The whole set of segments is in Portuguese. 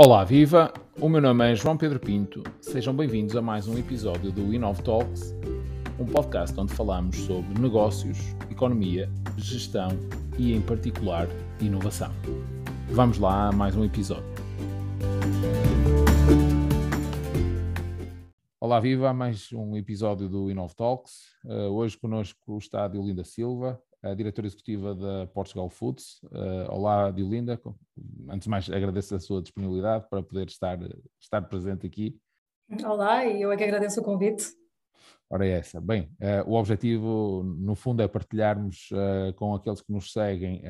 Olá, viva! O meu nome é João Pedro Pinto. Sejam bem-vindos a mais um episódio do Inov Talks, um podcast onde falamos sobre negócios, economia, gestão e, em particular, inovação. Vamos lá a mais um episódio. Olá, viva! Mais um episódio do Inov Talks. Uh, hoje connosco está a Diolinda Silva, a diretora executiva da Portugal Foods. Uh, olá, Diolinda. Antes de mais, agradeço a sua disponibilidade para poder estar, estar presente aqui. Olá, e eu é que agradeço o convite. Ora, é essa. Bem, uh, o objetivo, no fundo, é partilharmos uh, com aqueles que nos seguem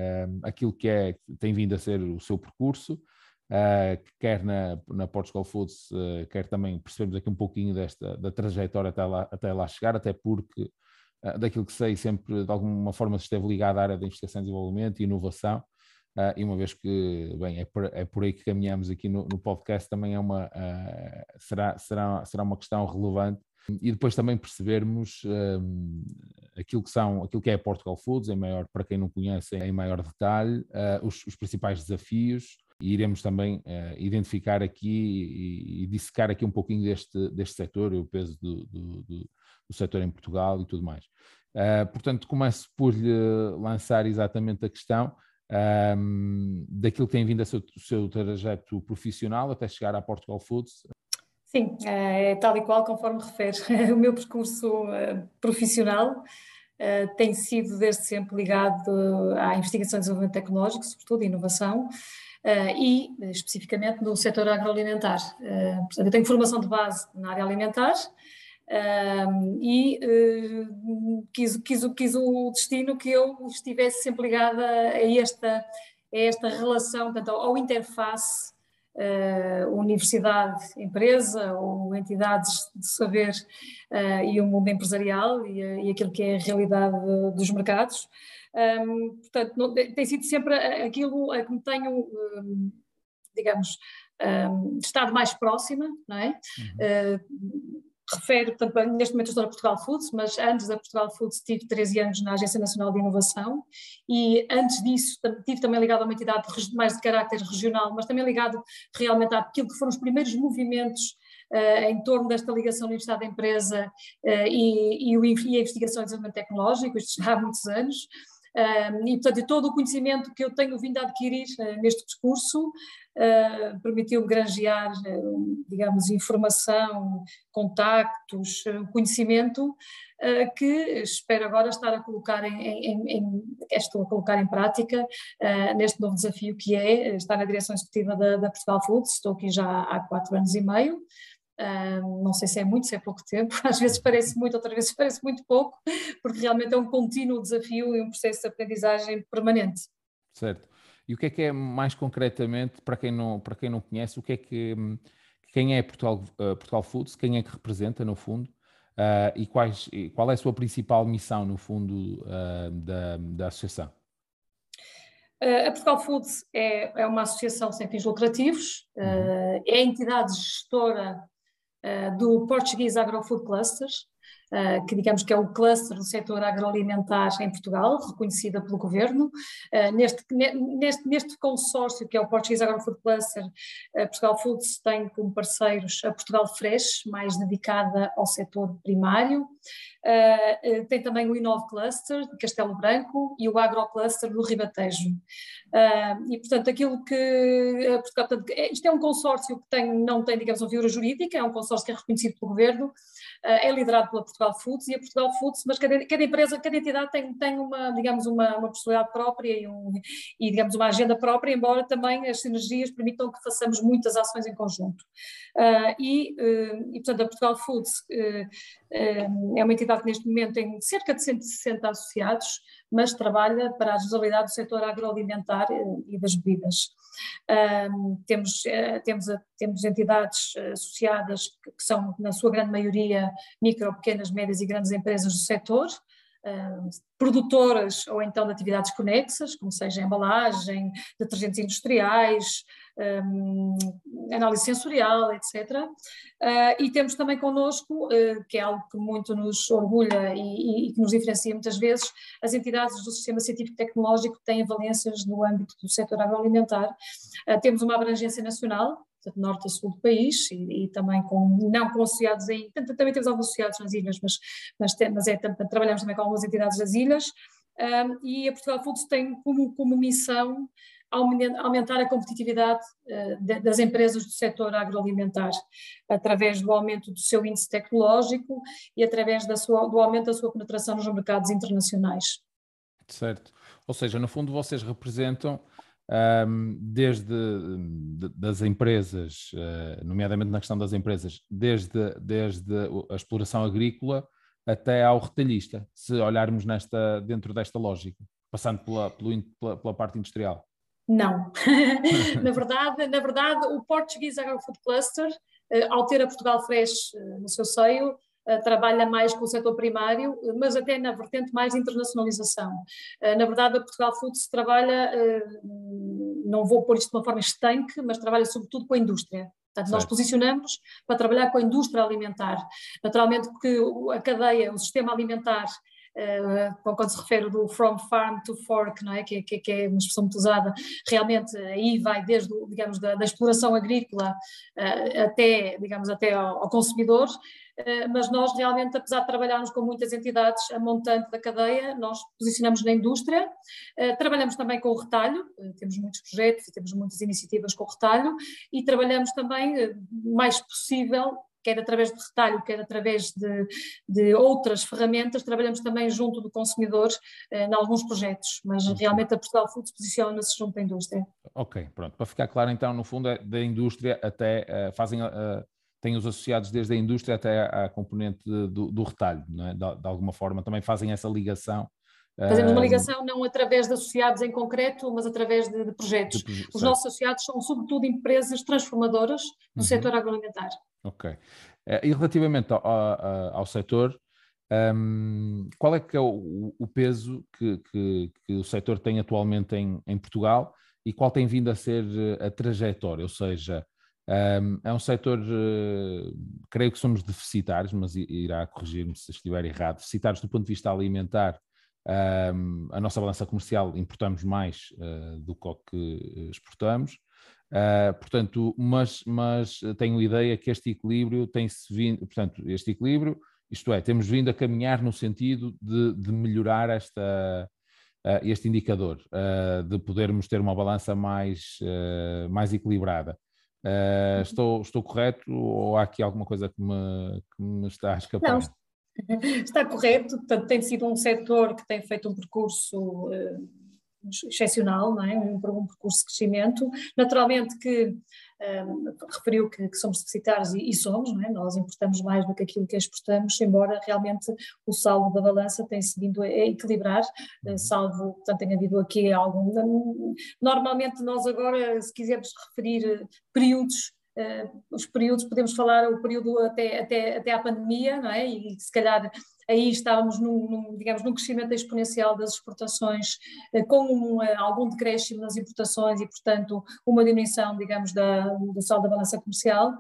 aquilo que é, tem vindo a ser o seu percurso, quer na, na Portugal Foods, quer também percebermos aqui um pouquinho desta, da trajetória até lá, até lá chegar, até porque daquilo que sei, sempre de alguma forma esteve ligado à área da investigação e desenvolvimento e inovação, uh, e uma vez que, bem, é por, é por aí que caminhamos aqui no, no podcast, também é uma, uh, será, será, será uma questão relevante, e depois também percebermos um, aquilo que são, aquilo que é a Portugal Foods, em maior, para quem não conhece, em maior detalhe, os, os principais desafios, e iremos também uh, identificar aqui e, e, dissecar aqui um pouquinho deste, deste setor, o peso do, do, do, do setor em Portugal e tudo mais. Uh, portanto, começo por lhe lançar exatamente a questão um, daquilo que tem vindo a ser o seu trajeto profissional até chegar à Portugal Foods. Sim, é tal e qual conforme refere. o meu percurso uh, profissional tem sido desde sempre ligado à investigação e desenvolvimento tecnológico, sobretudo inovação, e especificamente no setor agroalimentar. Portanto, eu tenho formação de base na área alimentar, um, e uh, quis, quis, quis o destino que eu estivesse sempre ligada a esta, a esta relação, portanto, ao, ao interface uh, universidade-empresa ou entidades de saber uh, e o mundo empresarial e, e, aquilo que é a realidade dos mercados. Um, portanto, não, tem sido sempre aquilo a que me tenho, um, digamos, estado mais próxima, não é? Uhum refere, portanto, neste momento estou na Portugal Foods, mas antes da Portugal Foods tive 13 anos na Agência Nacional de Inovação e antes disso tive também ligado a uma entidade mais de caráter regional, mas também ligado realmente àquilo que foram os primeiros movimentos uh, em torno desta ligação Universidade-Empresa uh, e, e, e, a investigação e desenvolvimento tecnológico, isto já há muitos anos. E, portanto, todo o conhecimento que eu tenho vindo a adquirir uh, neste percurso uh, permitiu granjear, uh, digamos, informação, contactos, conhecimento, que espero agora estar a colocar em, em, em estou a colocar em prática neste novo desafio que é estar na direção executiva da, da Portugal Foods, estou aqui já há quatro anos e meio, Uh, não sei se é muito, se é pouco tempo, às vezes parece muito, outras vezes parece muito pouco, porque realmente é um contínuo desafio e um processo de aprendizagem permanente. Certo. E o que é que é mais concretamente, para quem não, para quem não conhece, o que é que quem é Portugal, uh, Portugal Foods, quem é que representa no fundo uh, e, quais, e qual é a sua principal missão no fundo da, da associação? a Portugal Foods é, é, uma associação sem fins lucrativos, uhum. é a entidade gestora uh, do Portuguese Agrofood Clusters, uh, que digamos que é o cluster do setor agroalimentar em Portugal, reconhecida pelo governo. Uh, neste, neste, neste consórcio, que é o Portuguese Agrofood Cluster, Portugal Foods tem como parceiros a Portugal Fresh, mais dedicada ao setor primário, tem também o Inove Cluster de Castelo Branco e o Agro Cluster do Ribatejo. E, portanto, aquilo que. Portanto, é, isto é um consórcio que tem, não tem, digamos, uma figura jurídica, é um consórcio que é reconhecido pelo governo, é liderado pela Portugal Foods e a Portugal Foods, mas cada, cada empresa, cada entidade tem, tem uma, digamos, uma, uma personalidade própria e, um, e, digamos, uma agenda própria, embora também as sinergias permitam que façamos muitas ações em conjunto. E, e, portanto, a Portugal Foods é uma entidade que neste momento tem cerca de 160 associados, mas trabalha para a usabilidade do setor agroalimentar e das bebidas. Temos, uh, temos, temos entidades associadas que, que, são, na sua grande maioria, micro, pequenas, médias e grandes empresas do setor, uh, produtoras ou então de atividades conexas, como seja embalagem, detergentes industriais, um, análise sensorial, etc. Uh, ah, e temos também connosco, uh, que é algo que muito nos orgulha e, e, que nos diferencia muitas vezes, as entidades do sistema científico tecnológico que têm valências no âmbito do setor agroalimentar. Uh, temos uma abrangência nacional, portanto, norte a sul do país, e, e, também com, não com associados em, também temos alguns associados nas ilhas, mas, mas, mas é, trabalhamos também com algumas entidades das ilhas, um, e a Portugal Foods tem como, como missão aumentar a competitividade uh, das empresas do setor agroalimentar, através do aumento do seu índice tecnológico e através sua, do aumento da sua penetração nos mercados internacionais. Certo. Ou seja, no fundo vocês representam desde de, das empresas, uh, nomeadamente na questão das empresas, desde, desde a exploração agrícola até ao retalhista, se olharmos nesta, dentro desta lógica, passando pela, pela, pela parte industrial. Não. na, verdade, na verdade, o Portuguese Agrofood Cluster, uh, ao ter a Portugal Fresh uh, no seu seio, uh, trabalha mais com o setor primário, mas até na vertente mais internacionalização. na verdade, a Portugal Foods trabalha, não vou pôr isto de uma forma estanque, mas trabalha sobretudo com a indústria. Portanto, nós posicionamos para trabalhar com a indústria alimentar. Naturalmente, porque a cadeia, o sistema alimentar Uh, quando se refere do from farm to fork, não é? Que, que, que, é uma expressão muito usada, realmente aí vai desde, digamos, da, da exploração agrícola uh, até, digamos, até ao, ao consumidor, uh, mas nós realmente, apesar de trabalharmos com muitas entidades, a montante da cadeia, nós posicionamos na indústria, trabalhamos também com o retalho, temos muitos projetos e temos muitas iniciativas com o retalho, e trabalhamos também, o mais possível, quer através de retalho, quer através de, de outras ferramentas, trabalhamos também junto do consumidor eh, em alguns projetos, mas realmente a Portugal Foods posiciona-se junto à indústria. Ok, pronto. Para ficar claro, então, no fundo, é da indústria até uh, fazem. Uh, têm os associados desde a indústria até a componente do, do retalho, é? de, de, alguma forma também fazem essa ligação Fazemos uma ligação não através de associados em concreto, mas através de, de projetos. De, Os nossos associados são, sobretudo, empresas transformadoras no uhum. setor agroalimentar. Ok. Eh, e relativamente ao, ao, ao setor, um, qual é que é o, o peso que, que, que, o setor tem atualmente em, em, Portugal e qual tem vindo a ser eh, a trajetória? Ou seja, um, é um setor, uh, creio que somos deficitários, mas irá corrigir-me se estiver errado, deficitários do ponto de vista alimentar um, a nossa balança comercial importamos mais uh, do que exportamos. Uh, portanto, mas, mas tenho a ideia que este equilíbrio tem-se vindo, portanto, este equilíbrio, isto é, temos vindo a caminhar no sentido de, de melhorar esta, uh, este indicador, de podermos ter uma balança mais, mais equilibrada. Uhum. estou, estou correto ou há aqui alguma coisa que me, que me está a escapar? Não, Está correto, portanto, tem sido um setor que tem feito um percurso uh, excepcional, não é? um, percurso de crescimento. Naturalmente que um, eh, referiu que, que, somos deficitários e, e somos, é? nós importamos mais do que aquilo que exportamos, embora realmente o saldo da balança tenha se vindo a equilibrar, uh, salvo, portanto, tenha havido aqui algum. Normalmente nós agora, se quisermos referir períodos uh, os períodos, podemos falar o período até, até, até à pandemia, não é? E se calhar aí estávamos num, num, digamos, num crescimento exponencial das exportações, uh, com um, uh, algum decréscimo nas importações e, portanto, uma diminuição, digamos, da, do saldo da balança comercial.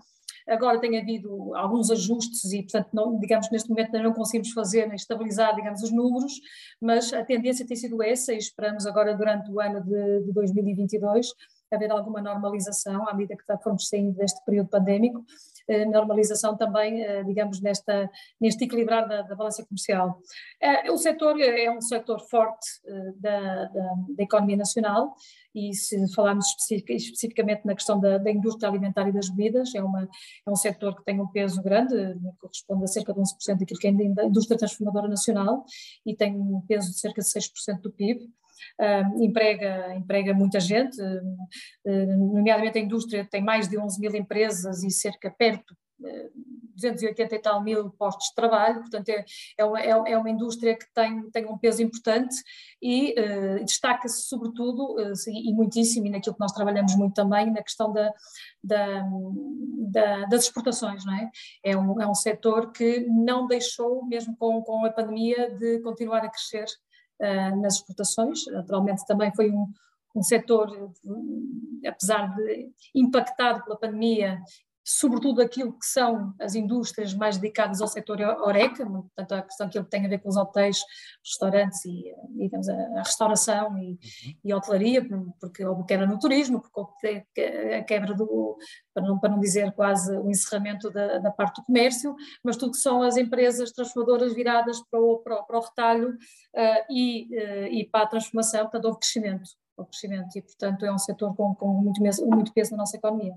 Agora tem havido alguns ajustes e, portanto, não, digamos, neste momento não conseguimos fazer, estabilizar, digamos, os números, mas a tendência tem sido essa e esperamos agora durante o ano de, de 2022 haver alguma normalização à medida que formos saindo deste período pandémico, eh, normalização também, eh, digamos, nesta, neste equilibrar da, da balança comercial. Eh, o setor é um setor forte da, da, da economia nacional e se falarmos especific, especificamente na questão da, da, indústria alimentar e das bebidas, é, uma, é um setor que tem um peso grande, corresponde a cerca de 11% daquilo que é a indústria transformadora nacional e tem um peso de cerca de 6% do PIB uh, emprega, emprega muita gente, uh, nomeadamente a indústria tem mais de 11 mil empresas e cerca perto 280 e tal mil postos de trabalho, portanto é, é, uma, é, é uma indústria que tem, tem um peso importante e destaca-se sobretudo e muitíssimo, e naquilo que nós trabalhamos muito também, na questão da, da, da, das exportações, não é? É um, é um setor que não deixou, mesmo com, com a pandemia, de continuar a crescer uh, nas exportações. Naturalmente, também foi um, um setor, apesar de impactado pela pandemia, sobretudo aquilo que são as indústrias mais dedicadas ao setor Oreca, portanto a questão que tem a ver com os hotéis, restaurantes e, digamos, a, restauração e, uhum. e a hotelaria, porque houve quebra no turismo, porque a quebra do, para não, para não dizer quase o encerramento da, da parte do comércio, mas tudo que são as empresas transformadoras viradas para o, para o, para o retalho uh, e, uh, e para a transformação, portanto houve crescimento, houve crescimento e portanto é um setor com, com muito, muito peso na nossa economia.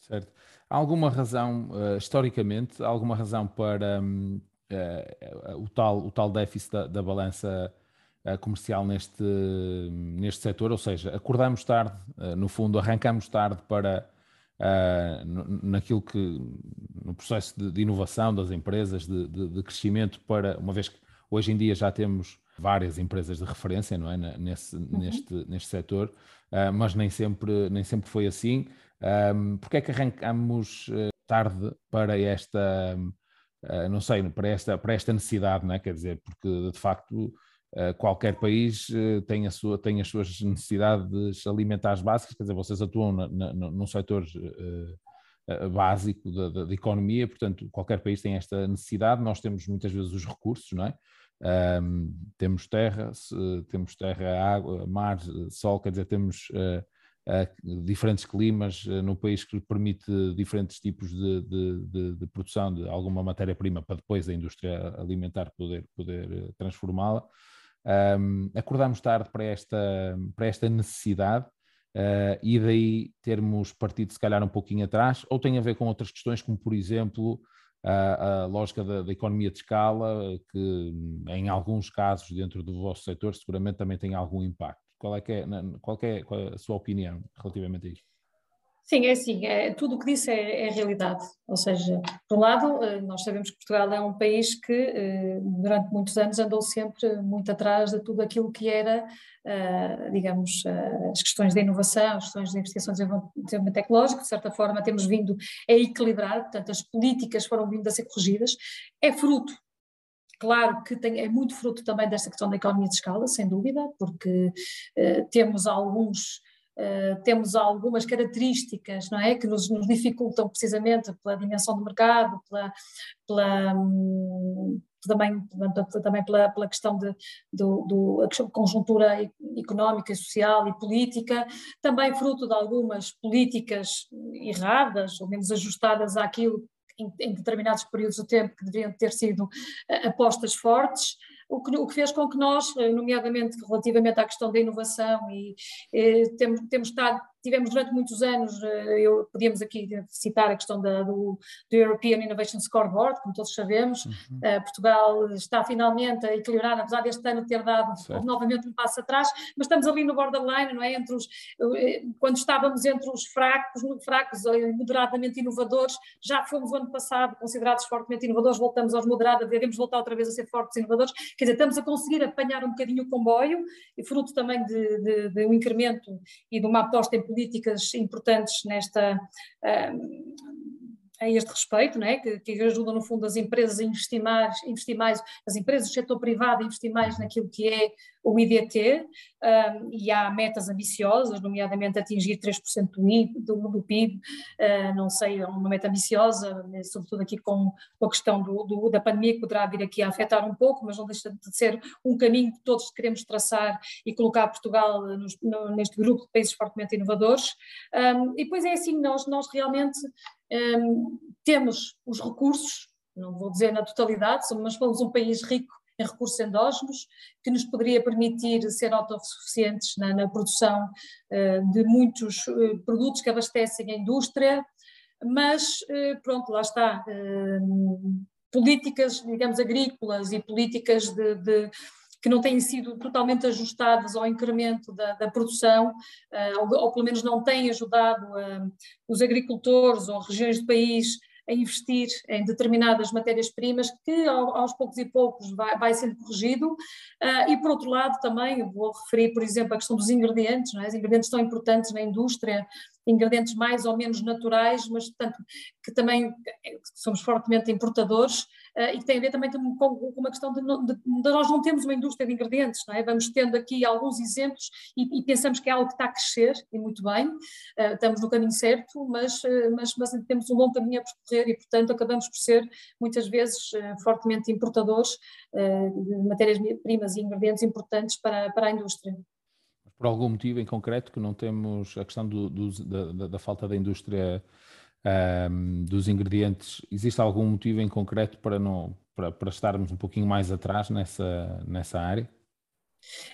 Certo. Há alguma razão, uh, historicamente, há alguma razão para um, uh, o, tal, o tal déficit da, da balança uh, comercial neste, neste setor? Ou seja, acordamos tarde, no fundo, arrancamos tarde para naquilo que, no processo de, de inovação das empresas, de, de, de, crescimento, para, uma vez que hoje em dia já temos várias empresas de referência, não é, nesse, uhum. neste, neste setor, mas nem sempre, nem sempre foi assim. Um, porque é que arrancamos eh, tarde para esta, uh, não sei, para esta, para esta necessidade, não é? Quer dizer, porque de facto uh, qualquer país uh, tem, a sua, tem as suas necessidades alimentares básicas, quer dizer, vocês atuam na, na, num setor básico da, da, da, economia, portanto, qualquer país tem esta necessidade, nós temos muitas vezes os recursos, não é? Um, temos terra, temos terra, água, mar, sol, quer dizer, temos diferentes climas eh, no país que permite diferentes tipos de, de, de, de produção de alguma matéria-prima para depois a indústria alimentar poder, poder eh, transformá-la. Um, acordamos tarde para esta, para esta necessidade uh, e daí termos partido se calhar um pouquinho atrás, ou tem a ver com outras questões, como por exemplo a, a lógica da, da, economia de escala, que em alguns casos dentro do vosso setor seguramente também tem algum impacto. Qual é, que é, qual, é, qual é a sua opinião relativamente a isto? Sim, é assim, é, tudo o que disse é, é, realidade. Ou seja, por um lado, eh, nós sabemos que Portugal é um país que eh, durante muitos anos andou sempre muito atrás de tudo aquilo que era, eh, digamos, as questões de inovação, as questões de investigações em desenvolvimento tecnológico, de certa forma temos vindo a equilibrar, portanto as políticas foram vindo a ser corrigidas. É fruto Claro que tem, é muito fruto também desta questão da economia de escala, sem dúvida, porque uh, temos alguns Uh, temos algumas características não é, que nos, nos, dificultam precisamente pela dimensão do mercado, pela, pela um, também, também pela, pela questão de, do, do, conjuntura económica, social e política, também fruto de algumas políticas erradas, ou menos ajustadas àquilo em, em determinados períodos de tempo que deveriam ter sido uh, apostas fortes, o que, o que, fez com que nós, eh, nomeadamente relativamente à questão da inovação, e, e eh, temos, temos estado tivemos durante muitos anos, eh, eu, podíamos aqui citar a questão da, do, do, European Innovation Scoreboard, como todos sabemos, uhum. uh, Portugal está finalmente a equilibrar, apesar deste ano ter dado novamente um passo atrás, mas estamos ali no borderline, não é? Entre os, eh, quando estávamos entre os fracos, fracos moderadamente inovadores, já fomos o ano passado considerados fortemente inovadores, voltamos aos moderados, devemos voltar outra vez a ser fortes inovadores, quer dizer, estamos a conseguir apanhar um bocadinho o comboio, fruto também de, de, de um incremento e de uma aposta em políticas importantes nesta, a este respeito, né, que, que ajudam no fundo as empresas a investir mais, investir mais, as empresas do setor privado a investir mais naquilo que é o IDT, um, e há metas ambiciosas, nomeadamente atingir 3% do, I, do, do PIB, uh, não sei, é uma meta ambiciosa, né, sobretudo aqui com, com a questão do, do, da pandemia que poderá vir aqui a afetar um pouco, mas não deixa de ser um caminho que todos queremos traçar e colocar Portugal nos, no, neste grupo de países fortemente inovadores. Um, e depois é assim, nós, nós realmente um, temos os recursos, não vou dizer na totalidade, mas somos um país rico em recursos endógenos, que nos poderia permitir ser autossuficientes na, na produção uh, de muitos uh, produtos que abastecem a indústria, mas uh, pronto, lá está. políticas, digamos, agrícolas e políticas de, de que não têm sido totalmente ajustadas ao incremento da, da produção, ou, ou, pelo menos não têm ajudado os agricultores ou regiões do país a investir em determinadas matérias-primas que aos poucos e poucos vai, vai sendo corrigido uh, e por outro lado também vou referir por exemplo a questão dos ingredientes, não é? os ingredientes tão importantes na indústria, ingredientes mais ou menos naturais, mas portanto que também somos fortemente importadores e que tem a ver também com, com uma questão de, de, de, nós não temos uma indústria de ingredientes, não é? Vamos tendo aqui alguns exemplos e, e pensamos que é algo que está a crescer, e muito bem, estamos no caminho certo, mas, mas, mas temos um longo caminho a percorrer e, portanto, acabamos por ser, muitas vezes, fortemente importadores de matérias-primas e ingredientes importantes para, para a indústria por algum motivo em concreto que não temos a questão do, do, da, da, falta da indústria um, dos ingredientes, existe algum motivo em concreto para, não, para, para estarmos um pouquinho mais atrás nessa, nessa área?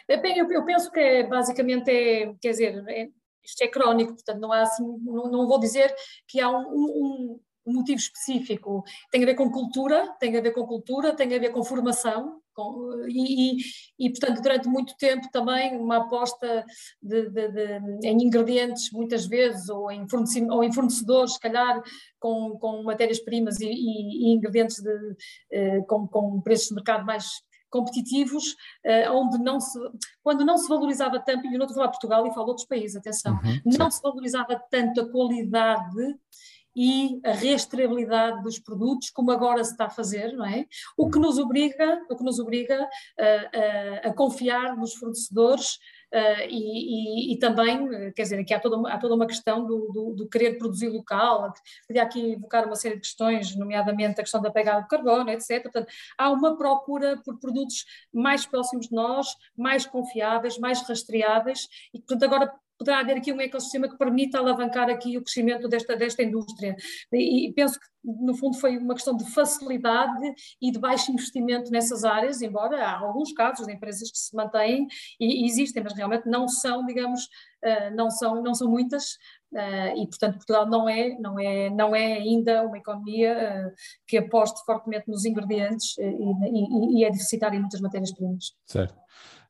Bem, eu, eu penso que basicamente é, quer dizer, é, isto é crónico, portanto não há assim, não, não vou dizer que há um, um, um motivo específico, tem a ver com cultura, tem a ver com cultura, tem a ver com formação, com, e, e, portanto, durante muito tempo também uma aposta de, de, de, em ingredientes, muitas vezes, ou em, ou em fornecedores, se calhar, com, com matérias-primas e, e, ingredientes de, eh, com, com preços de mercado mais competitivos, eh, onde não se, quando não se valorizava tanto, e eu não estou a falar Portugal e falo de outros países, atenção, uhum, não se valorizava tanto a qualidade e a rastreabilidade dos produtos, como agora se está a fazer, não é? O que nos obriga, o que nos obriga a, a, a confiar nos fornecedores Uh, e, e, e, também, quer dizer, aqui há toda, há toda uma questão do, do, do, querer produzir local, podia aqui evocar uma série de questões, nomeadamente a questão da pegada de carbono, etc. Portanto, há uma procura por produtos mais próximos de nós, mais confiáveis, mais rastreáveis, e portanto agora poderá haver aqui um ecossistema que permita alavancar aqui o crescimento desta, desta indústria. E, e penso que, no fundo, foi uma questão de facilidade e de baixo investimento nessas áreas, embora há alguns casos de empresas que se mantêm e, e existem, mas realmente não são, digamos, uh, não, são, não são muitas, Uh, e portanto Portugal não é não é não é ainda uma economia uh, que aposte fortemente nos ingredientes uh, e, e, e, é deficitária em muitas matérias primas. Certo.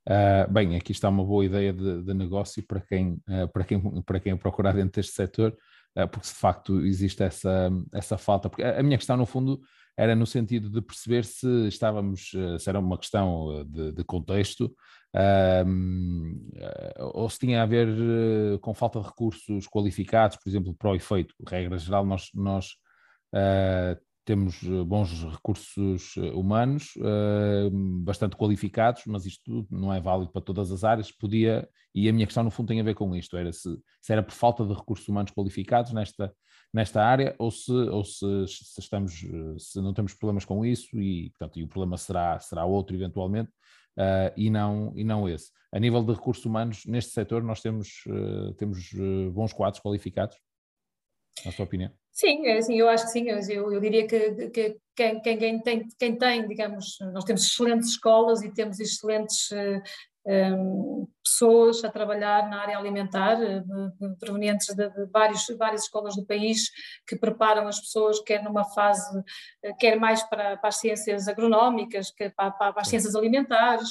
Uh, bem, aqui está uma boa ideia de, de negócio para quem, uh, para, quem, para quem procurar dentro deste setor, uh, porque de facto existe essa, essa falta. Porque a, a, minha questão, no fundo, era no sentido de perceber se estávamos, se era uma questão de, de contexto, ou se tinha a ver com falta de recursos qualificados, por exemplo, para o efeito. Regra geral, nós, nós temos eh, bons recursos eh, humanos, eh, bastante qualificados, mas isto não é válido para todas as áreas. Podia, e a minha questão no fundo tem a ver com isto, era se, se era por falta de recursos humanos qualificados nesta, nesta área ou se, ou se, se, estamos, se não temos problemas com isso e, portanto, e o problema será, será outro eventualmente. E, não, e não esse. A nível de recursos humanos, neste setor, nós temos, temos bons quadros qualificados, na sua opinião? Sim, é assim, eu acho que sim. Eu, eu diria que, que quem, quem, tem, quem tem, digamos, nós temos excelentes escolas e temos excelentes um, eh, ehm, pessoas a trabalhar na área alimentar, eh, provenientes de, de vários, várias escolas do país, que preparam as pessoas, quer numa fase, eh, quer mais para, para as ciências agronómicas, quer para, para as ciências alimentares,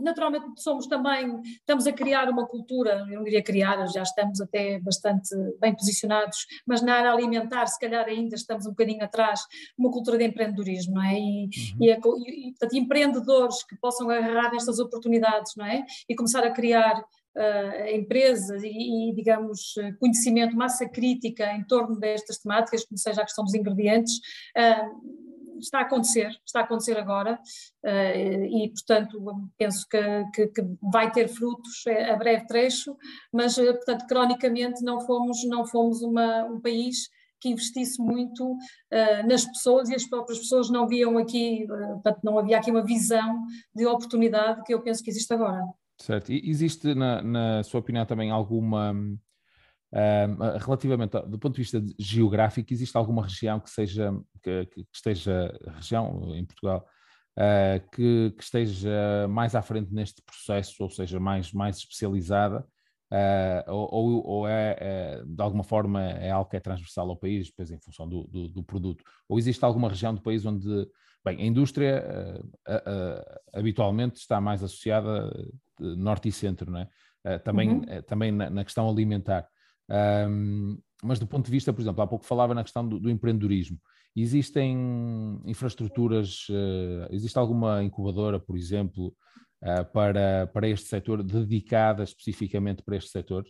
naturalmente somos também, estamos a criar uma cultura, eu não diria criar, já estamos até bastante bem posicionados, mas na área alimentar se calhar ainda estamos um bocadinho atrás, uma cultura de empreendedorismo, não é? E, uhum. e, e portanto, empreendedores que possam agarrar nestas oportunidades, não é? E começar a criar Uh, empresas e, e, digamos, conhecimento, massa crítica em torno destas temáticas, como seja a questão dos ingredientes, uh, está a acontecer, está a acontecer agora uh, e, portanto, penso que, que, que, vai ter frutos a breve trecho, mas, uh, portanto, cronicamente não fomos, não fomos uma, um país que investisse muito uh, nas pessoas e as próprias pessoas não viam aqui, portanto, não havia aqui uma visão de oportunidade que eu penso que existe agora. Certo. E existe, na, na sua opinião, também alguma Uh, relativamente ao, do ponto de vista geográfico, existe alguma região que seja que, que esteja região em Portugal uh, que, que, esteja mais à frente neste processo, ou seja, mais, mais especializada, uh, ou, ou é, é, de alguma forma é algo que é transversal ao país, depois em função do, do, do produto, ou existe alguma região do país onde Bem, a indústria habitualmente está mais associada norte e centro, não é? também, uhum. também na, na, questão alimentar. Um, mas do ponto de vista, por exemplo, há pouco falava na questão do, do empreendedorismo. Existem infraestruturas, uh, existe alguma incubadora, por exemplo, uh, para, para este setor, dedicada especificamente para este setor?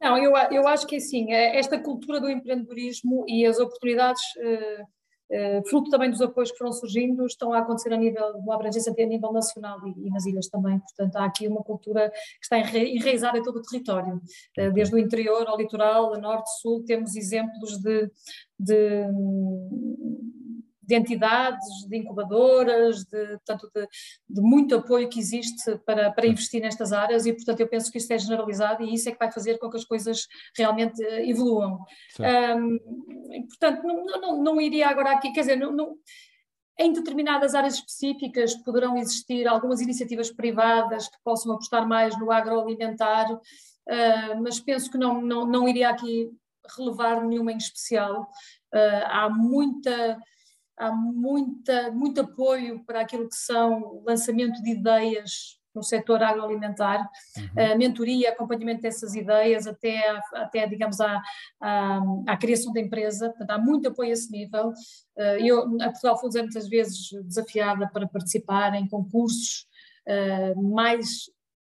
Não, eu, eu acho que assim, esta cultura do empreendedorismo e as oportunidades uh, eh, fruto também dos apoios que foram surgindo, estão a acontecer a nível, uma abrangência a nível nacional e, e nas ilhas também, portanto há aqui uma cultura que está enraizada em todo o território, eh, desde o interior ao litoral, a norte, sul, temos exemplos de, de de entidades, de incubadoras, de, portanto, de, de, muito apoio que existe para, para investir nestas áreas e, portanto, eu penso que isso é generalizado e isso é que vai fazer com que as coisas realmente eh, evoluam. Um, portanto, não, não, não, iria agora aqui, quer dizer, não, não, em determinadas áreas específicas poderão existir algumas iniciativas privadas que possam apostar mais no agroalimentar, uh, mas penso que não, não, não iria aqui relevar nenhuma em especial. Uh, há muita há muita, muito apoio para aquilo que são lançamento de ideias no setor agroalimentar, uhum. mentoria, acompanhamento dessas ideias, até, até digamos, à, à, à, criação da empresa, portanto, há muito apoio a esse nível. Eh, eu, a Portugal Foods é muitas vezes desafiada para participar em concursos eh, mais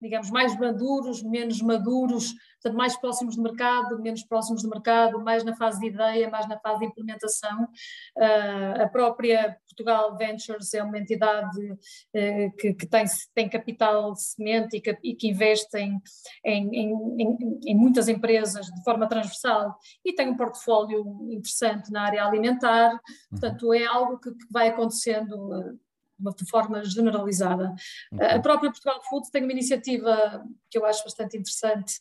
digamos, mais maduros, menos maduros, portanto, mais próximos do mercado, menos próximos do mercado, mais na fase de ideia, mais na fase de implementação. Uh, a própria Portugal Ventures é uma entidade uh, que, que, tem, tem capital semente e que, e que investe em, em, em, em, muitas empresas de forma transversal e tem um portfólio interessante na área alimentar, portanto, é algo que, que vai acontecendo de forma generalizada. Okay. A própria Portugal Food tem uma iniciativa que eu acho bastante interessante,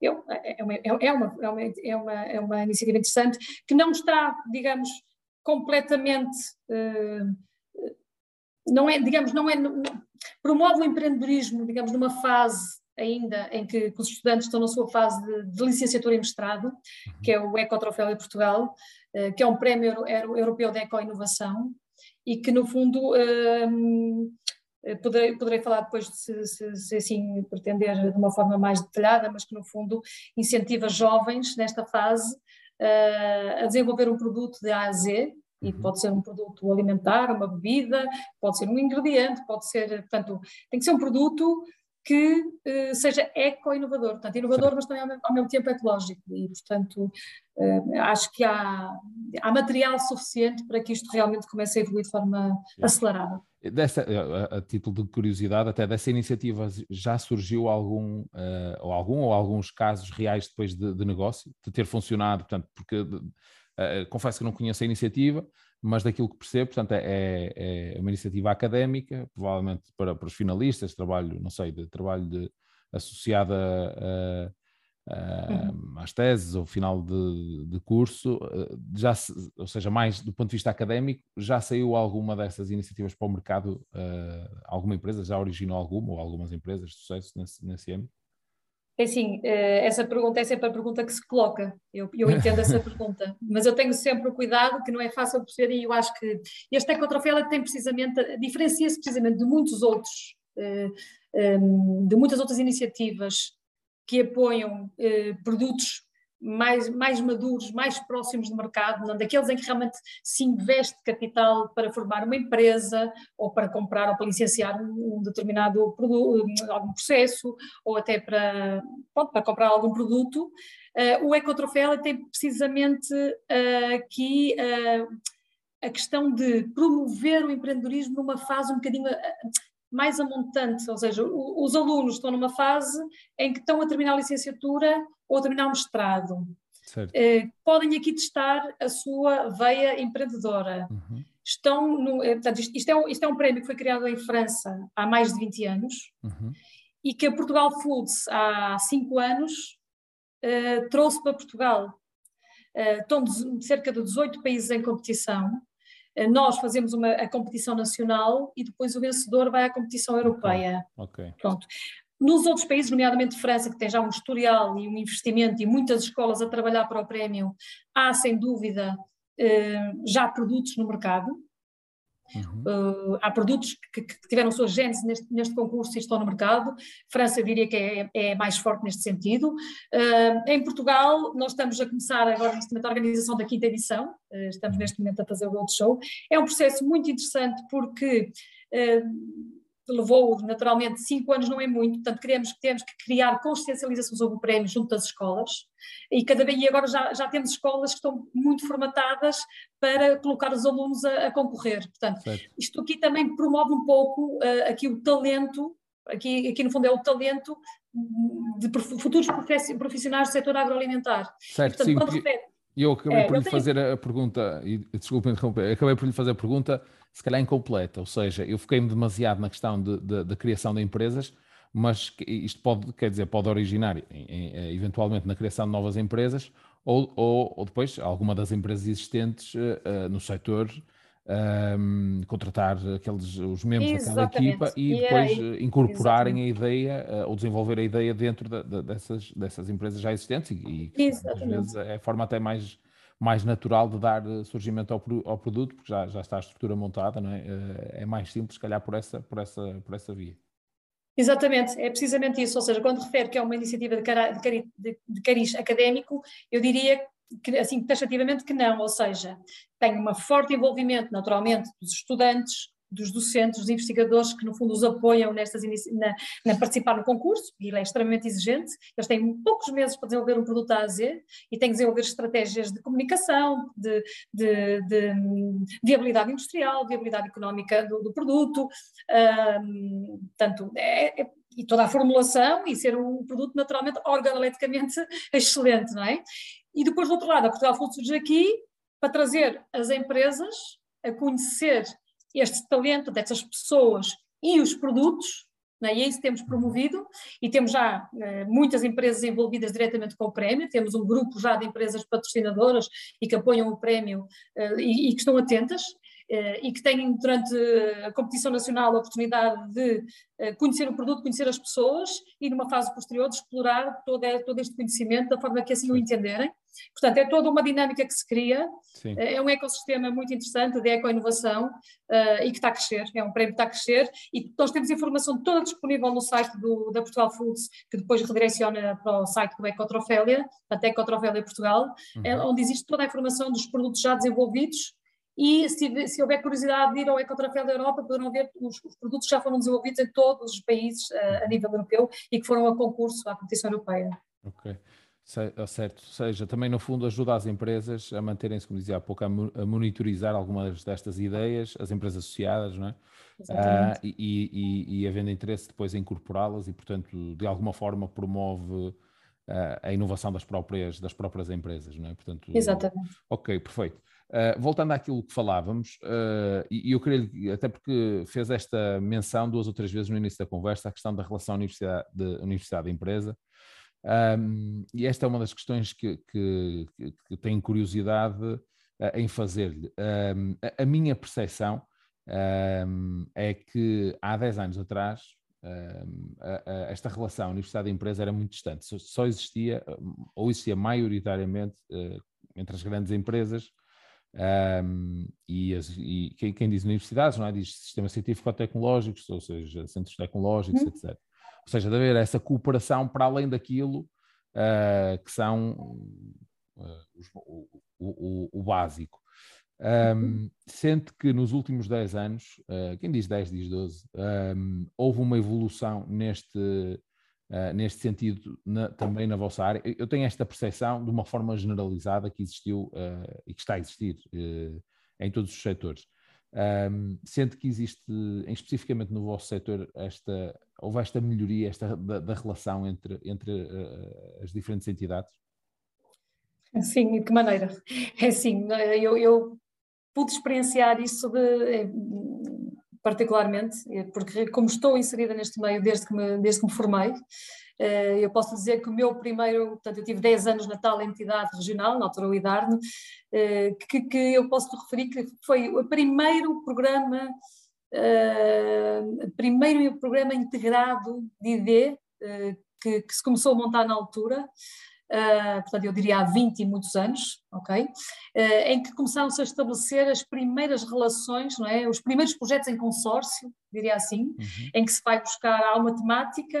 eu, é, uma, é, uma, é, uma, é, uma, é uma iniciativa interessante, que não está, digamos, completamente. Uh, não é, digamos, não é. Promove o empreendedorismo, digamos, numa fase ainda em que, que, os estudantes estão na sua fase de, de licenciatura e mestrado, uhum. que é o Ecotroféu de Portugal, uh, que é um prémio europeu de eco-inovação, e que no fundo um, poderei, poderei falar depois se, se, se, assim pretender de uma forma mais detalhada, mas que no fundo incentiva jovens nesta fase uh, a desenvolver um produto de A a Z, e uhum. pode ser um produto alimentar, uma bebida, pode ser um ingrediente, pode ser, portanto, tem que ser um produto que uh, seja eco-inovador, portanto, inovador, mas também ao mesmo, ao mesmo tempo ecológico, e portanto uh, acho que há, há material suficiente para que isto realmente comece a evoluir de forma acelerada. Dessa, a, a, título de curiosidade, até dessa iniciativa já surgiu algum, uh, ou algum ou alguns casos reais depois de, de negócio, de ter funcionado, portanto, porque confesso que não conheço a iniciativa, mas daquilo que percebo, portanto, é, é, é uma iniciativa académica, provavelmente para, para os finalistas, trabalho, não sei, de trabalho de, associado a, a, uhum. às teses ou final de, de curso, eh, já se, ou seja, mais do ponto de vista académico, já saiu alguma dessas iniciativas para o mercado? Uh, alguma empresa já originou alguma ou algumas empresas de sucesso nesse, nesse âmbito? É assim, eh, essa pergunta é sempre a pergunta que se coloca, eu, eu entendo essa pergunta, mas eu tenho sempre o cuidado que não é fácil perceber e eu acho que este ecotroféu tem precisamente, diferencia-se precisamente de muitos outros, eh, ehm, de muitas outras iniciativas que apoiam eh, produtos mais, mais maduros, mais próximos do mercado, não, daqueles em que realmente se investe capital para formar uma empresa ou para comprar ou para licenciar um, determinado produto, algum processo ou até para, pronto, para comprar algum produto. Uh, o Ecotroféu tem precisamente uh, aqui uh, a questão de promover o empreendedorismo numa fase um bocadinho mais amontante, ou seja, os alunos estão numa fase em que estão a terminar a licenciatura ou a terminar o mestrado. Eh, podem aqui testar a sua veia empreendedora. Uhum. Estão no, eh, portanto, isto, isto, é um, isto, é um, prémio que foi criado em França há mais de 20 anos uhum. e que a Portugal Foods há 5 anos eh, trouxe para Portugal. estão cerca de 18 países em competição eh, nós fazemos uma, a competição nacional e depois o vencedor vai à competição europeia. Okay. Pronto. Nos outros países, nomeadamente França, que tem já um historial e um investimento e muitas escolas a trabalhar para o prémio, há sem dúvida eh, já produtos no mercado. Uhum. Uh, há produtos que, que, tiveram sua gênese neste, neste, concurso e estão no mercado. França, diria que é, é mais forte neste sentido. Uh, em Portugal, nós estamos a começar agora neste momento a organização da quinta edição, uh, estamos neste momento a fazer o World Show. É um processo muito interessante porque levou naturalmente cinco anos, não é muito, portanto queremos, temos que criar consciencialização sobre o prémio junto das escolas e cada vez, e agora já, já temos escolas que estão muito formatadas para colocar os alunos a, a concorrer, portanto certo. isto aqui também promove um pouco uh, aqui o talento, aqui, aqui no fundo é o talento de futuros profissionais do setor agroalimentar. Certo, e, portanto, sim, refere, eu acabei é, por lhe tenho... fazer a pergunta, e desculpe interromper, acabei por lhe fazer a pergunta se calhar incompleta, ou seja, eu fiquei-me demasiado na questão da criação de empresas, mas isto pode, quer dizer, pode originar em, em, eh, eventualmente na criação de novas empresas ou, ou, ou depois alguma das empresas existentes uh, no setor um, contratar aqueles, os membros Exatamente. daquela equipa e depois yeah, incorporarem Exatamente. a ideia uh, ou desenvolver a ideia dentro da, da, dessas, dessas empresas já existentes e, e às vezes é a forma até mais mais natural de dar eh, surgimento ao, ao produto, porque já, já está a estrutura montada, não é? Eh, é mais simples, se calhar, por essa, por essa, por essa via. Exatamente, é precisamente isso. Ou seja, quando refere que é uma iniciativa de, cari, de, de cariz académico, eu diria que, assim, taxativamente que não. Ou seja, tem um forte envolvimento, naturalmente, dos estudantes, dos docentes, dos investigadores que no fundo os apoiam nestas na, na, participar no concurso, e ele é extremamente exigente, eles têm poucos meses para desenvolver um produto A a Z e têm que desenvolver estratégias de comunicação, de, de, de viabilidade industrial, viabilidade económica do, do produto, um, portanto, é, é, e toda a formulação e ser um produto naturalmente organoleticamente excelente, não é? E depois do outro lado, a Portugal Food surge aqui para trazer as empresas a conhecer este talento dessas pessoas e os produtos, né, e é isso que temos promovido, e temos já eh, muitas empresas envolvidas diretamente com o prémio, temos um grupo já de empresas patrocinadoras e que apoiam o prémio eh, e, e, que estão atentas, e que têm durante a competição nacional a oportunidade de eh, conhecer o produto, conhecer as pessoas e numa fase posterior de explorar todo, todo este conhecimento da forma que assim o entenderem. Portanto, é toda uma dinâmica que se cria, Sim. Eh, é um ecossistema muito interessante de ecoinovação uh, e que está a crescer, é um prémio que está a crescer e nós temos informação toda disponível no site do, da Portugal Foods, que depois redireciona para o site do Ecotrofélia, portanto Ecotrofélia Portugal, uhum. onde existe toda a informação dos produtos já desenvolvidos e se, se, houver curiosidade de ir ao Ecotroféu da Europa, poderão ver os, os, produtos que já foram desenvolvidos em todos os países uh, a nível europeu e que foram a concurso à competição europeia. Ok. Certo, ou seja, também no fundo ajuda as empresas a manterem-se, como dizia há pouco, a, monitorizar algumas destas ideias, as empresas associadas, não é? Uh, e, e, e, havendo interesse depois em incorporá-las e, portanto, de alguma forma promove uh, a inovação das próprias, das próprias empresas, não é? Portanto, Exatamente. Ok, perfeito. Uh, voltando àquilo que falávamos, uh, e, eu queria, até porque fez esta menção duas ou três vezes no início da conversa, a questão da relação universidade-empresa, universidade um, e esta é uma das questões que, que, que tenho curiosidade uh, em fazer-lhe. Um, a, a, minha percepção um, é que há 10 anos atrás a, a, esta relação universidade-empresa era muito distante, só, só existia, ou existia maioritariamente entre as grandes empresas um, e, as, e quem, quem, diz universidades, não é? Diz sistemas científico-tecnológicos, ou seja, centros tecnológicos, uhum. etc. Ou seja, de haver essa cooperação para além daquilo uh, que são uh, os, o, o, o, básico. Um, uhum. Sente que nos últimos 10 anos, uh, quem diz 10 diz 12, um, houve uma evolução neste, uh, neste sentido na, também na vossa área. Eu tenho esta percepção de uma forma generalizada que existiu uh, e que está a existir uh, em todos os setores. Um, sendo que existe, especificamente no vosso setor, esta, houve esta melhoria esta, da, da relação entre, entre as diferentes entidades? Sim, de que maneira? É assim, eu, eu pude experienciar isso de, particularmente, eh, porque como estou inserida neste meio desde que me, desde que me formei, eh, eu posso dizer que o meu primeiro, portanto eu tive 10 anos na tal entidade regional, na altura o IDARNE, eh, que, que eu posso referir que foi o primeiro programa, primeiro programa integrado de ID que, que se começou a montar na altura, uh, portanto eu diria há 20 e muitos anos, ok? Uh, em que começaram-se a estabelecer as primeiras relações, não é? Os primeiros projetos em consórcio, diria assim, uhum. em que se vai buscar, há uma temática,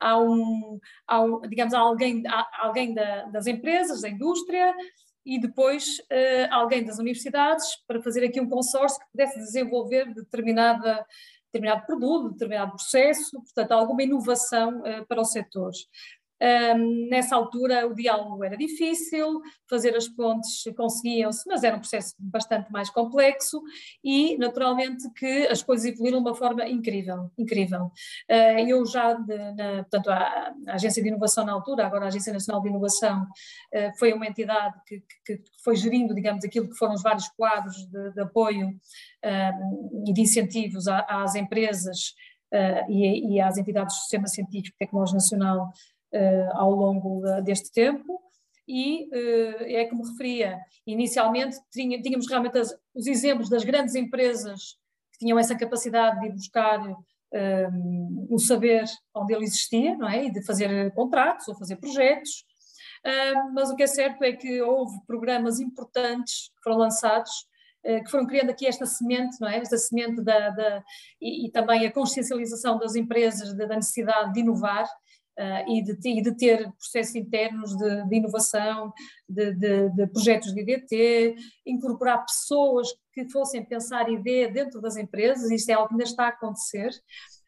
há um, há um digamos, há alguém, há alguém da, das empresas, da indústria, e depois uh, alguém das universidades para fazer aqui um consórcio que pudesse desenvolver determinada determinado produto, determinado processo, portanto, alguma inovação uh, para os setores. Um, nessa altura o diálogo era difícil, fazer as pontes conseguiam-se, mas era um processo bastante mais complexo e naturalmente que as coisas evoluíram de uma forma incrível, incrível. Uh, eu já, de, na, portanto, a, a, Agência de Inovação na altura, agora a Agência Nacional de Inovação, uh, foi uma entidade que, que, que, foi gerindo, digamos, aquilo que foram os vários quadros de, de apoio e de incentivos a, às empresas uh, e, e às entidades do Sistema Científico e Tecnológico Nacional ao longo de, deste tempo e uh, é como referia, inicialmente tínhamos realmente as, os exemplos das grandes empresas que tinham essa capacidade de ir buscar um, eh, o saber onde ele existia, não é? E de fazer contratos ou fazer projetos, mas o que é certo é que houve programas importantes que foram lançados que foram criando aqui esta semente, não é? Esta semente da, da e, e, também a consciencialização das empresas da, da necessidade de inovar Uh, e, de, e, de, ter processos internos de, de inovação, de, de, projetos de IDT, incorporar pessoas que fossem pensar ID dentro das empresas, isto é algo que ainda está a acontecer.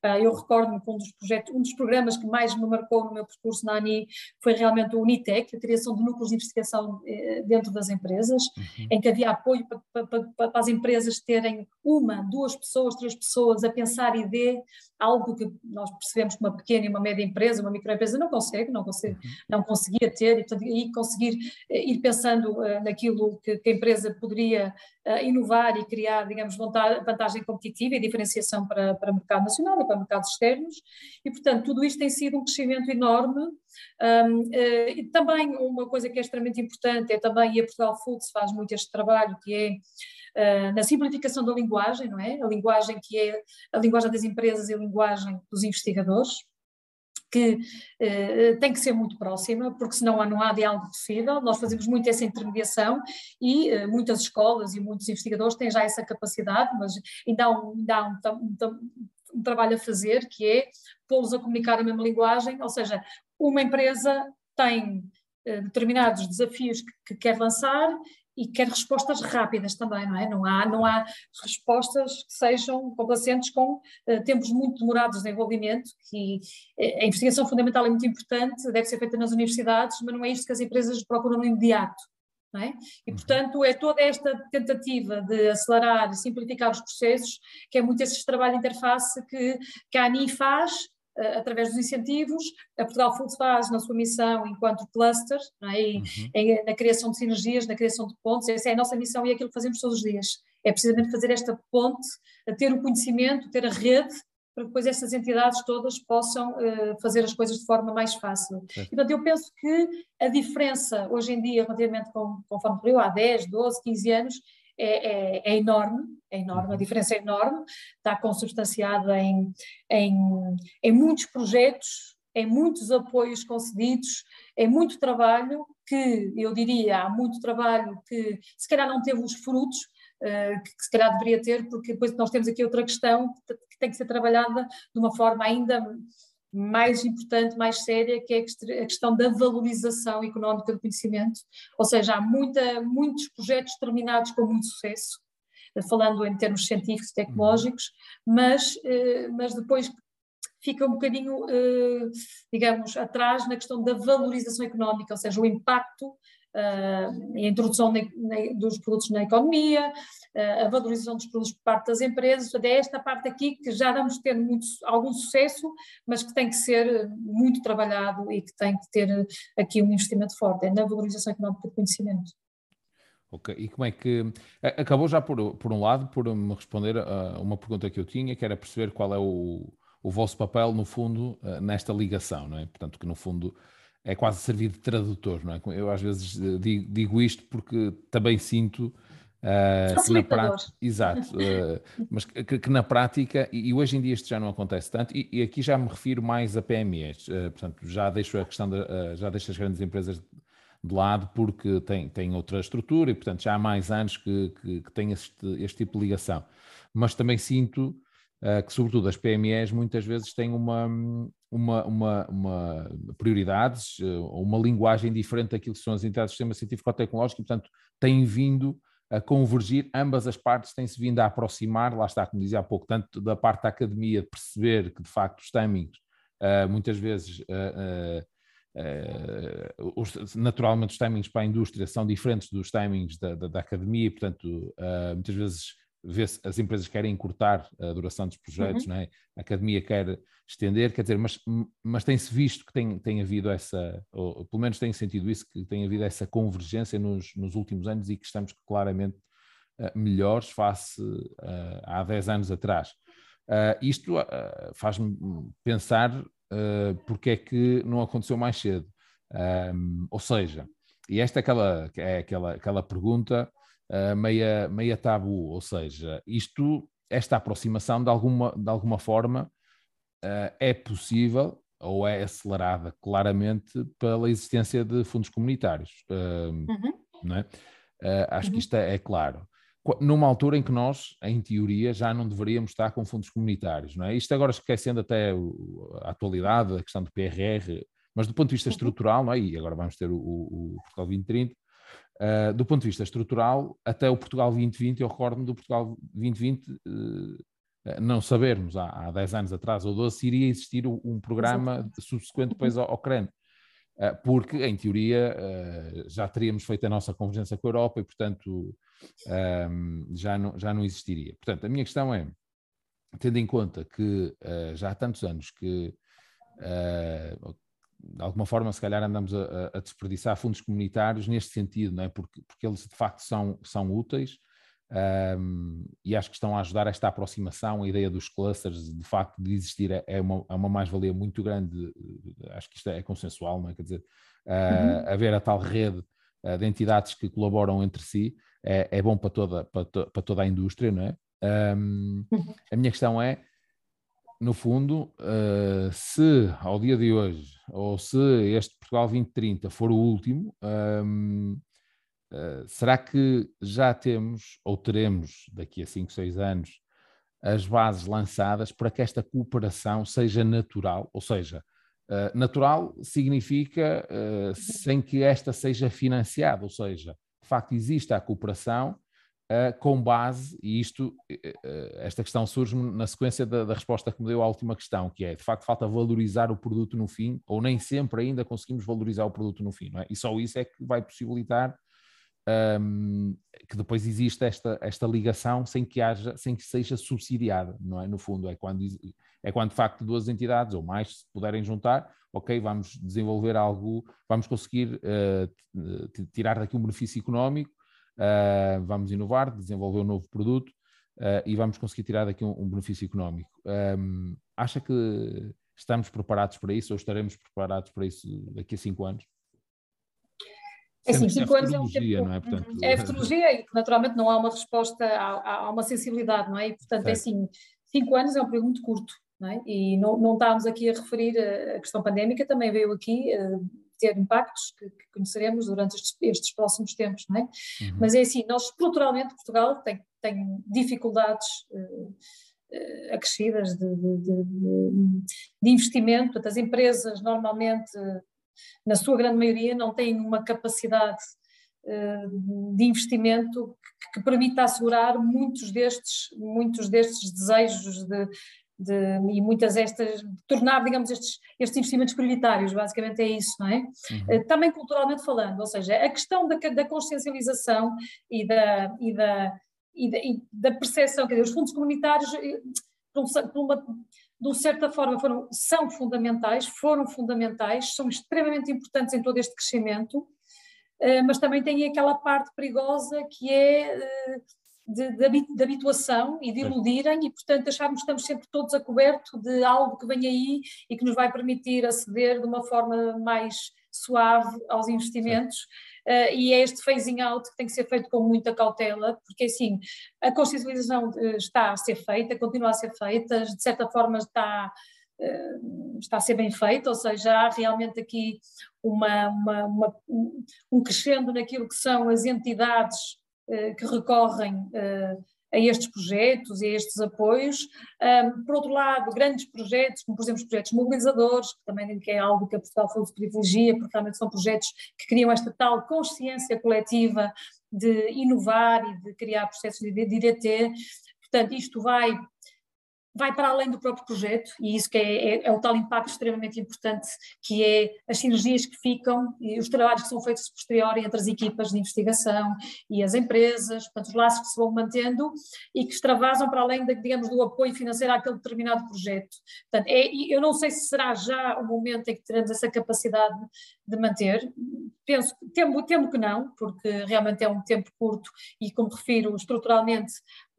Uh, eu recordo-me que um dos, projetos, um dos programas que mais me marcou no meu percurso na ANI foi realmente o Unitec, a criação de núcleos de investigação eh, dentro das empresas, uhum. em que havia apoio para, para, para, as empresas terem uma, duas pessoas, três pessoas a pensar ID algo que nós percebemos que uma pequena e uma média empresa, uma microempresa não consegue, não, consegue, uhum. não conseguia ter, e, portanto, e conseguir eh, ir pensando uh, naquilo que, que, a empresa poderia uh, inovar e criar, digamos, vantagem competitiva e diferenciação para, para o mercado nacional e para mercados externos, e portanto tudo isto tem sido um crescimento enorme, um, uh, e também uma coisa que é extremamente importante é também, e a Portugal Foods faz muito este trabalho, que é uh, na simplificação da linguagem, não é? A linguagem que é a linguagem das empresas e a linguagem dos investigadores, que uh, tem que ser muito próxima, porque senão não há diálogo possível. Nós fazemos muito essa intermediação e uh, muitas escolas e muitos investigadores têm já essa capacidade, mas ainda há um, ainda há um, um, um trabalho a fazer, que é pô-los a comunicar a mesma linguagem, ou seja, uma empresa tem uh, determinados desafios que quer lançar e quer respostas rápidas também, não é? Não há, não há respostas que sejam complacentes com uh, tempos muito demorados de desenvolvimento, que uh, a investigação fundamental é muito importante, deve ser feita nas universidades, mas não é isto que as empresas procuram no imediato. É? E, uhum. portanto, é toda esta tentativa de acelerar e simplificar os processos, que é muito esse trabalho de interface que, que a ANI faz, através dos incentivos, a Portugal Food faz na sua missão enquanto cluster, é? e, uhum. em, na criação de sinergias, na criação de pontos, essa é a nossa missão e é aquilo que fazemos todos os dias. É precisamente fazer esta ponte, ter o conhecimento, ter a rede, para que depois estas entidades todas possam uh, fazer as coisas de forma mais fácil. É. E, portanto, eu penso que a diferença hoje em dia, relativamente com, conforme eu, há 10, 12, 15 anos, é, é, é, enorme, é enorme, a uhum. diferença é enorme, está consubstanciada em, em, em muitos projetos, em muitos apoios concedidos, em muito trabalho, que eu diria, há muito trabalho que se calhar não teve os frutos que, que se calhar deveria ter, porque depois nós temos aqui outra questão que tem que ser trabalhada de uma forma ainda mais importante, mais séria, que é a questão da valorização económica do conhecimento. Ou seja, há muita, muitos projetos terminados com muito sucesso, falando em termos científicos e tecnológicos, mas, eh, mas depois fica um bocadinho, eh, digamos, atrás na questão da valorização económica, ou seja, o impacto uh, a introdução na, na, dos produtos na economia, uh, a valorização dos produtos por parte das empresas, é esta parte aqui que já vamos ter muito, algum sucesso, mas que tem que ser muito trabalhado e que tem que ter aqui um investimento forte, é na valorização económica do conhecimento. Ok, e como é que. Acabou já por, por um lado por me responder a uma pergunta que eu tinha, que era perceber qual é o, o vosso papel, no fundo, nesta ligação, não é? Portanto, que no fundo é quase servir de tradutor, não é? Eu às vezes eh, digo, digo isto porque também sinto uh, que na prática, exato, uh, mas que, que, na prática, e, hoje em dia isto já não acontece tanto, e, e aqui já me refiro mais a PMEs, uh, portanto já deixo a questão, de, já deixo as grandes empresas de lado porque tem, tem outra estrutura e portanto já há mais anos que, que, que tem este, este tipo de ligação, mas também sinto uh, que sobretudo as PMEs muitas vezes têm uma, uma, uma, uma prioridades, uh, uma linguagem diferente daquilo que são as entidades do sistema científico-tecnológico e, portanto, têm vindo a convergir, ambas as partes têm-se vindo a aproximar, lá está, como dizia há pouco, tanto da parte da academia de perceber que de facto os timings uh, muitas vezes naturalmente os timings para a indústria são diferentes dos timings da, da, da academia portanto muitas vezes vê-se as empresas querem encurtar a duração dos projetos, uhum. é? a academia quer estender, quer dizer, mas, mas tem-se visto que tem, tem havido essa, ou pelo menos tem sentido isso, que tem havido essa convergência nos, nos últimos anos e que estamos claramente uh, melhores face uh, há 10 anos atrás. Uh, isto faz-me pensar porque é que não aconteceu mais cedo. Um, ou seja, e esta é aquela, é aquela, aquela pergunta uh, meia, meia tabu, ou seja, isto, esta aproximação de alguma, de alguma forma uh, é possível ou é acelerada claramente pela existência de fundos comunitários. Uh, uhum. não é? acho uhum. que isto é, é claro numa altura em que nós, em teoria, já não deveríamos estar com fundos comunitários, não é? Isto agora esquecendo até a atualidade, a questão do PRR, mas do ponto de vista uhum. estrutural, não é? E agora vamos ter o, o, o Portugal 2030, Uh, do ponto de vista estrutural, até o Portugal 2020, eu recordo-me do Portugal 2020 uh, eh, não sabermos há, há 10 anos atrás ou 12 se iria existir um programa Exatamente. subsequente depois ao, ao CREN. Uh, porque, em teoria, já teríamos feito a nossa convergência com a Europa e, portanto, já, não, já não existiria. Portanto, a minha questão é, tendo em conta que já há tantos anos que de alguma forma, se calhar andamos a, a, desperdiçar fundos comunitários neste sentido, não é? porque, porque eles de facto são, são úteis um, e acho que estão a ajudar esta aproximação, a ideia dos clusters, de facto, de existir é, é uma, é uma mais-valia muito grande, acho que isto é consensual, não é? Quer dizer, uh, uhum. haver a tal rede uh, de entidades que colaboram entre si é, é bom para toda, para, to, para toda a indústria, não é? Um, uhum. a minha questão é, no fundo, uh, se ao dia de hoje, ou se este Portugal 2030 for o último, um, uh, eh, será que já temos, ou teremos daqui a 5, 6 anos, as bases lançadas para que esta cooperação seja natural? Ou seja, uh, natural significa sem que esta seja financiada, ou seja, de facto existe a cooperação uh, com base, e isto, uh, esta questão surge na sequência da, da, resposta que me deu à última questão, que é, de facto, falta valorizar o produto no fim, ou nem sempre ainda conseguimos valorizar o produto no fim, não é? E só isso é que vai possibilitar um, que depois exista esta, esta ligação sem que haja, sem que seja subsidiada, não é? No fundo, é quando, é quando de facto duas entidades ou mais se puderem juntar, ok, vamos desenvolver algo, vamos conseguir uh, tirar daqui um benefício económico uh, vamos inovar, desenvolver um novo produto uh, e vamos conseguir tirar daqui um, um benefício económico. Um, acha que estamos preparados para isso ou estaremos preparados para isso daqui a cinco anos? É assim, cinco anos é um tempo, não é? Portanto, é a futurologia e naturalmente não há uma resposta, há, há uma sensibilidade, não é? E portanto é assim, cinco anos é um período muito curto, não é? E não, não estávamos aqui a referir a questão pandémica, também veio aqui, ter impactos que, que conheceremos durante estes, estes, próximos tempos, não é? Uhum. Mas é assim, nós estruturalmente Portugal tem, tem dificuldades uh, uh, acrescidas de, de, de, de, investimento, portanto, as empresas normalmente, na sua grande maioria, não têm uma capacidade uh, de investimento que, que permita assegurar muitos destes, muitos destes desejos de, de, e muitas estas, tornar, digamos, estes, estes investimentos prioritários, basicamente é isso, não é? Uhum. Eh, também culturalmente falando, ou seja, a questão da, da consciencialização e da, e da, e da, e da percepção, quer dizer, os fundos comunitários, eh, por, uma, de certa forma, foram, são fundamentais, foram fundamentais, são extremamente importantes em todo este crescimento, eh, mas também têm aquela parte perigosa que é de, de, de, habituação e de iludirem e, portanto, acharmos que estamos sempre todos a coberto de algo que vem aí e que nos vai permitir aceder de uma forma mais suave aos investimentos. Uh, e é este phasing out que tem que ser feito com muita cautela, porque assim, a consciencialização eh, está a ser feita, continua a ser feita, de certa forma está, uh, está a ser bem feita, ou seja, há realmente aqui uma, uma, uma, um crescendo naquilo que são as entidades que recorrem eh, a estes projetos e a estes apoios. Por outro lado, grandes projetos, como por exemplo os projetos mobilizadores, que também é algo que a Portugal Food privilegia, porque realmente são projetos que criam esta tal consciência coletiva de inovar e de criar processos de IDT. Portanto, isto vai vai para além do próprio projeto e isso que é, é, é, o tal impacto extremamente importante que é as sinergias que ficam e os trabalhos que são feitos posterior entre as equipas de investigação e as empresas, portanto os laços que se vão mantendo e que extravasam para além, de, digamos, do apoio financeiro àquele determinado projeto. Portanto, é, eu não sei se será já o momento em que teremos essa capacidade de manter, penso, temo, temo que não, porque realmente é um tempo curto e, como refiro, estruturalmente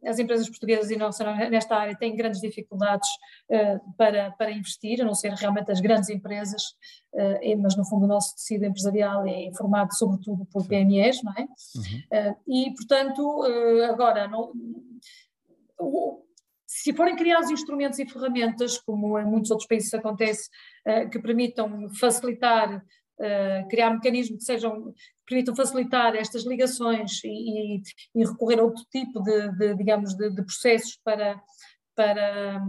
as empresas portuguesas e não nesta área têm grandes dificuldades uh, para, para investir, a não ser realmente as grandes empresas, uh, mas no fundo o nosso tecido empresarial é formado sobretudo por PMEs, não é? Uhum. Uh, e, portanto, agora, não, se forem criados instrumentos e ferramentas, como em muitos outros países acontece, que permitam facilitar criar mecanismos que sejam permitam facilitar estas ligações e, e, e recorrer a outro tipo de, de digamos, de, de, processos para, para,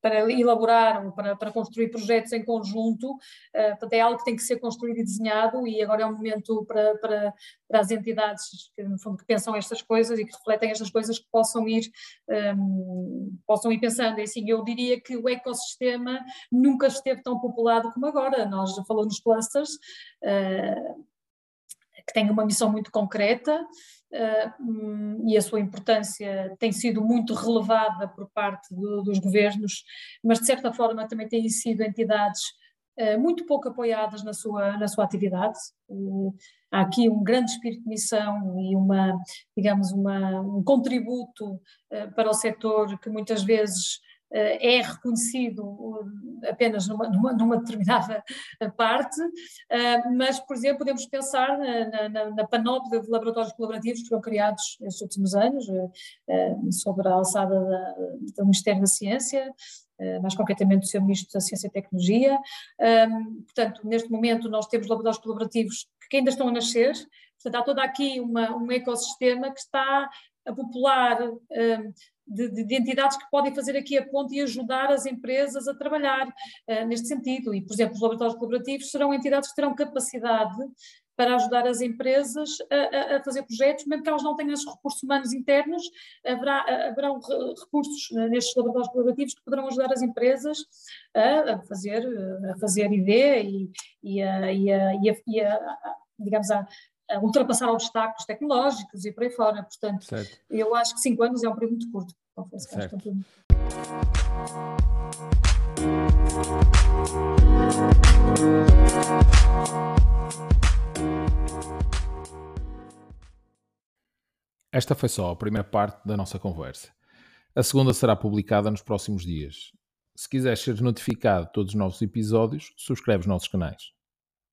para elaborar ou para, para construir projetos em conjunto, uh, é algo que tem que ser construído e desenhado e agora é um momento para, para, para as entidades que, no fundo, que pensam estas coisas e que refletem estas coisas que possam ir, um, ehm, possam ir pensando. E assim, eu diria que o ecossistema nunca esteve tão populado como agora. Nós já falamos nos clusters, uh, que tem uma missão muito concreta uh, e a sua importância tem sido muito relevada por parte do, dos governos, mas de certa forma também têm sido entidades uh, muito pouco apoiadas na sua, na sua atividade. Há aqui um grande espírito de missão e uma, digamos, uma, um contributo para o setor que muitas vezes eh, é reconhecido apenas numa, numa, numa determinada parte, eh, mas, por exemplo, podemos pensar na, na, na, panóplia de laboratórios colaborativos que foram criados nestes últimos anos, eh, sobre a alçada da, do Ministério da Ciência, mais concretamente do seu Ministro da Ciência e Tecnologia. Portanto, neste momento nós temos laboratórios colaborativos que ainda estão a nascer, portanto há todo aqui uma, um ecossistema que está a popular de, de, de, entidades que podem fazer aqui a ponte e ajudar as empresas a trabalhar uh, neste sentido. E, por exemplo, os laboratórios colaborativos serão entidades que terão capacidade para ajudar as empresas a, a, fazer projetos, mesmo que elas não tenham esses recursos humanos internos, haverá, haverão recursos nestes laboratórios colaborativos que poderão ajudar as empresas a, fazer, a fazer ideia e, e, a, e, a, e, a, digamos, a ultrapassar obstáculos tecnológicos e por aí fora. Portanto, certo. eu acho que cinco anos é um período muito curto. Confesso que certo. acho que é um período Esta foi só a primeira parte da nossa conversa. A segunda será publicada nos próximos dias. Se quiseres ser notificado de todos os novos episódios, subscreve os nossos canais.